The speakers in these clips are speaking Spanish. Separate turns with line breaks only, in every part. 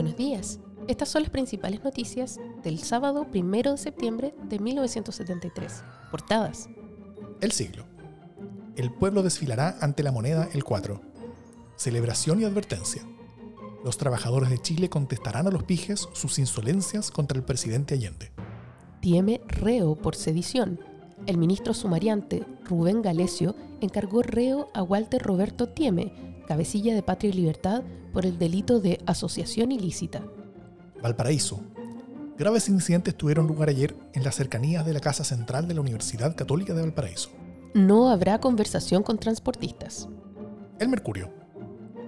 Buenos días. Estas son las principales noticias del sábado 1 de septiembre de 1973. Portadas.
El siglo. El pueblo desfilará ante la moneda el 4. Celebración y advertencia. Los trabajadores de Chile contestarán a los pijes sus insolencias contra el presidente Allende.
Tieme reo por sedición. El ministro sumariante Rubén Galesio encargó reo a Walter Roberto Tieme, cabecilla de Patria y Libertad, por el delito de asociación ilícita.
Valparaíso. Graves incidentes tuvieron lugar ayer en las cercanías de la Casa Central de la Universidad Católica de Valparaíso.
No habrá conversación con transportistas.
El Mercurio.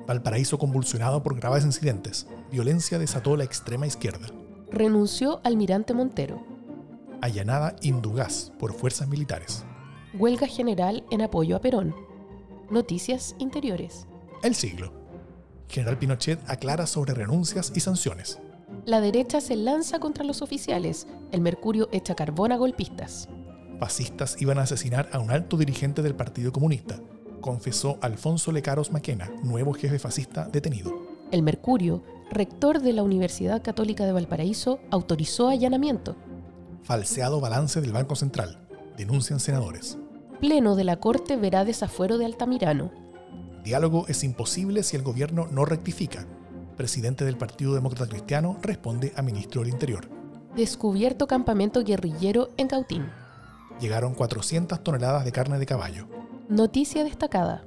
Valparaíso convulsionado por graves incidentes. Violencia desató la extrema izquierda.
Renunció Almirante Montero.
Allanada Indugás por fuerzas militares.
Huelga general en apoyo a Perón. Noticias interiores.
El siglo. General Pinochet aclara sobre renuncias y sanciones.
La derecha se lanza contra los oficiales. El Mercurio echa carbón a golpistas.
Fascistas iban a asesinar a un alto dirigente del Partido Comunista, confesó Alfonso Lecaros Maquena, nuevo jefe fascista detenido.
El Mercurio, rector de la Universidad Católica de Valparaíso, autorizó allanamiento.
Falseado balance del Banco Central, denuncian senadores.
Pleno de la Corte verá desafuero de Altamirano.
Diálogo es imposible si el gobierno no rectifica. Presidente del Partido Demócrata Cristiano responde a ministro del Interior.
Descubierto campamento guerrillero en Cautín.
Llegaron 400 toneladas de carne de caballo.
Noticia destacada.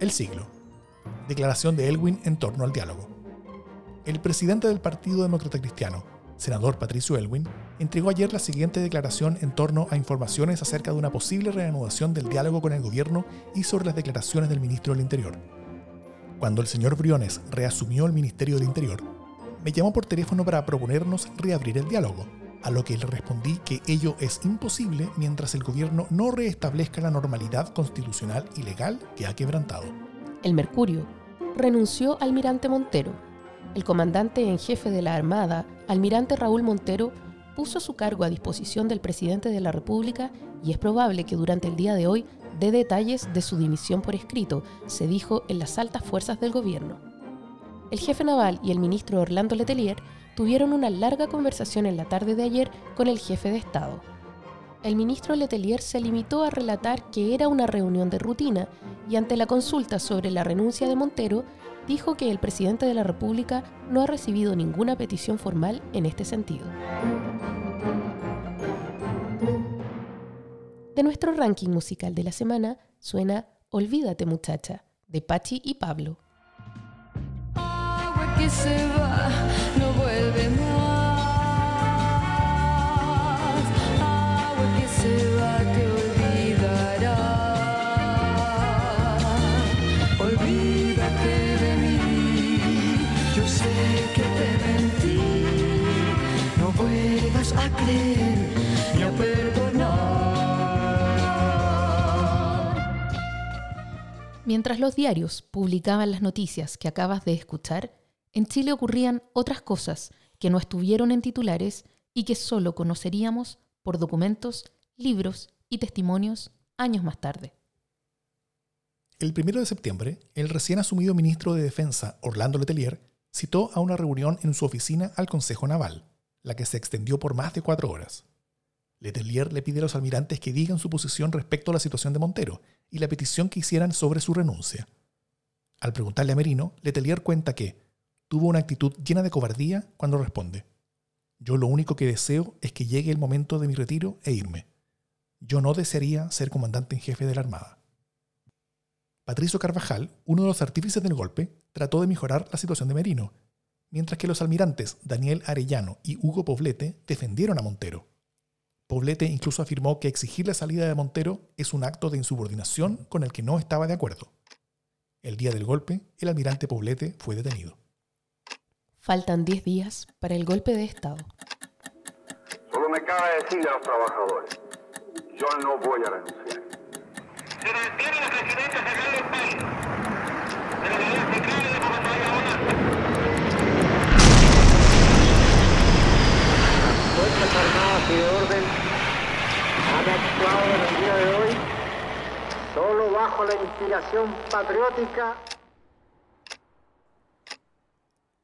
El siglo. Declaración de Elwin en torno al diálogo. El presidente del Partido Demócrata Cristiano, senador Patricio Elwin, entregó ayer la siguiente declaración en torno a informaciones acerca de una posible reanudación del diálogo con el gobierno y sobre las declaraciones del ministro del Interior. Cuando el señor Briones reasumió el Ministerio del Interior, me llamó por teléfono para proponernos reabrir el diálogo, a lo que le respondí que ello es imposible mientras el gobierno no reestablezca la normalidad constitucional y legal que ha quebrantado.
El Mercurio renunció Almirante Montero. El comandante en jefe de la Armada, Almirante Raúl Montero, puso su cargo a disposición del presidente de la República y es probable que durante el día de hoy dé detalles de su dimisión por escrito, se dijo en las altas fuerzas del gobierno. El jefe naval y el ministro Orlando Letelier tuvieron una larga conversación en la tarde de ayer con el jefe de Estado. El ministro Letelier se limitó a relatar que era una reunión de rutina y ante la consulta sobre la renuncia de Montero, dijo que el presidente de la República no ha recibido ninguna petición formal en este sentido. De nuestro ranking musical de la semana suena Olvídate muchacha, de Pachi y Pablo. Mientras los diarios publicaban las noticias que acabas de escuchar, en Chile ocurrían otras cosas que no estuvieron en titulares y que solo conoceríamos por documentos, libros y testimonios años más tarde.
El 1 de septiembre, el recién asumido ministro de Defensa, Orlando Letelier, citó a una reunión en su oficina al Consejo Naval, la que se extendió por más de cuatro horas. Letelier le pide a los almirantes que digan su posición respecto a la situación de Montero y la petición que hicieran sobre su renuncia. Al preguntarle a Merino, Letelier cuenta que tuvo una actitud llena de cobardía cuando responde, yo lo único que deseo es que llegue el momento de mi retiro e irme. Yo no desearía ser comandante en jefe de la Armada. Patricio Carvajal, uno de los artífices del golpe, trató de mejorar la situación de Merino, mientras que los almirantes Daniel Arellano y Hugo Poblete defendieron a Montero. Poblete incluso afirmó que exigir la salida de Montero es un acto de insubordinación con el que no estaba de acuerdo. El día del golpe, el almirante Poblete fue detenido.
Faltan 10 días para el golpe de Estado.
Solo me cabe decirle a los trabajadores, yo no voy a renunciar.
Se mantiene la presidencia del país. De la unidad central y de Bogotá y Ahora.
Y de Orden han actuado en el día de hoy solo bajo la inspiración patriótica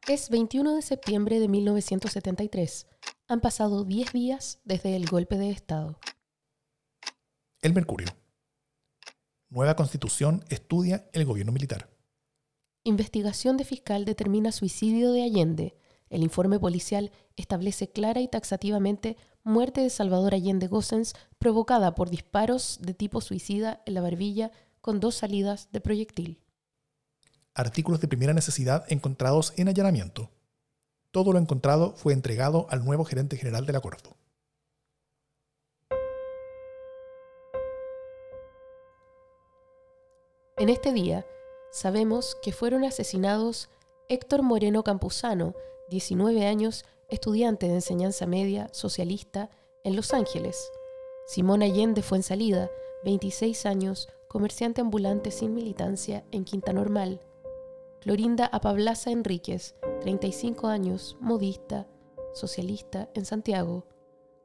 Es 21 de septiembre de 1973. Han pasado 10 días desde el golpe de Estado.
El Mercurio. Nueva constitución estudia el gobierno militar.
Investigación de fiscal determina suicidio de Allende. El informe policial establece clara y taxativamente muerte de Salvador Allende Gossens provocada por disparos de tipo suicida en la barbilla con dos salidas de proyectil.
Artículos de primera necesidad encontrados en allanamiento. Todo lo encontrado fue entregado al nuevo gerente general de la Corfo.
En este día, sabemos que fueron asesinados Héctor Moreno Campuzano, 19 años, estudiante de enseñanza media, socialista, en Los Ángeles. Simón Allende fue en salida, 26 años, comerciante ambulante sin militancia en Quinta Normal. Clorinda Apablaza Enríquez, 35 años, modista, socialista en Santiago.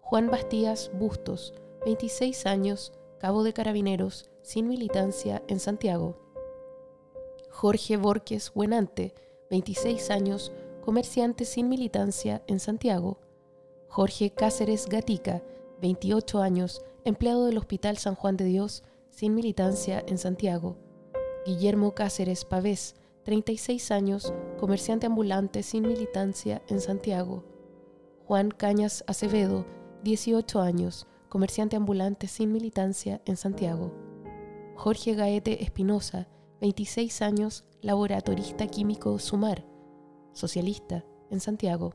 Juan Bastías Bustos, 26 años, cabo de carabineros, sin militancia en Santiago. Jorge Borges Buenante, 26 años, comerciante sin militancia en Santiago. Jorge Cáceres Gatica, 28 años, empleado del Hospital San Juan de Dios, sin militancia en Santiago. Guillermo Cáceres Pavés, 36 años, comerciante ambulante sin militancia en Santiago. Juan Cañas Acevedo, 18 años, comerciante ambulante sin militancia en Santiago. Jorge Gaete Espinosa, 26 años, laboratorista químico Sumar, socialista en Santiago.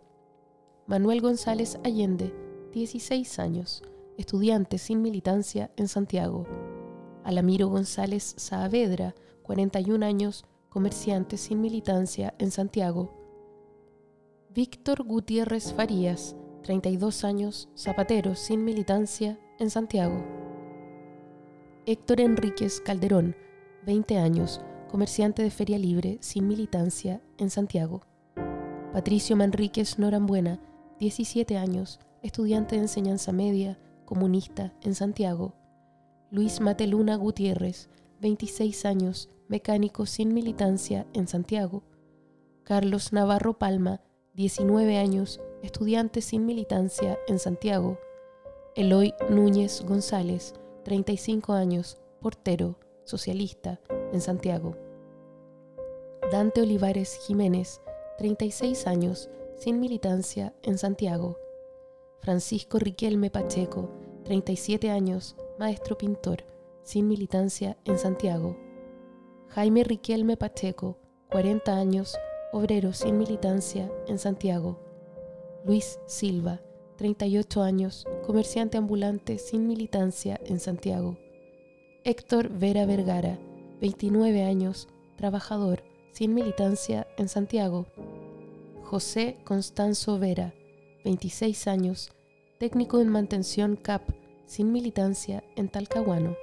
Manuel González Allende, 16 años, estudiante sin militancia en Santiago. Alamiro González Saavedra, 41 años, comerciante sin militancia en Santiago. Víctor Gutiérrez Farías, 32 años, zapatero sin militancia en Santiago. Héctor Enríquez Calderón, 20 años, comerciante de feria libre sin militancia en Santiago. Patricio Manríquez Norambuena, 17 años, estudiante de enseñanza media, comunista en Santiago. Luis Mateluna Gutiérrez, 26 años, mecánico sin militancia en Santiago. Carlos Navarro Palma, 19 años, estudiante sin militancia en Santiago. Eloy Núñez González, 35 años, portero, socialista en Santiago. Dante Olivares Jiménez, 36 años, sin militancia en Santiago. Francisco Riquelme Pacheco, 37 años, maestro pintor, sin militancia en Santiago. Jaime Riquelme Pacheco, 40 años, obrero sin militancia en Santiago. Luis Silva, 38 años, comerciante ambulante sin militancia en Santiago. Héctor Vera Vergara, 29 años, trabajador sin militancia en Santiago. José Constanzo Vera, 26 años, técnico en mantención CAP, sin militancia en Talcahuano.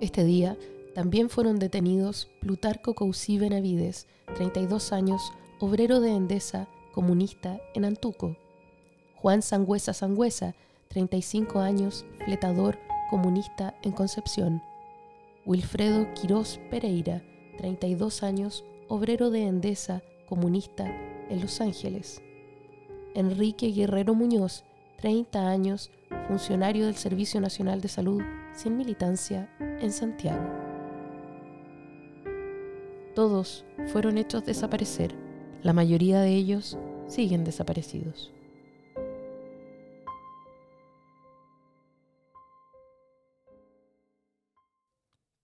Este día también fueron detenidos Plutarco Cousí Benavides, 32 años, obrero de Endesa, comunista en Antuco. Juan Sangüesa Sangüesa, 35 años, fletador, comunista en Concepción. Wilfredo Quirós Pereira, 32 años, obrero de Endesa, comunista en Los Ángeles. Enrique Guerrero Muñoz, 30 años, funcionario del Servicio Nacional de Salud, sin militancia en Santiago. Todos fueron hechos desaparecer. La mayoría de ellos siguen desaparecidos.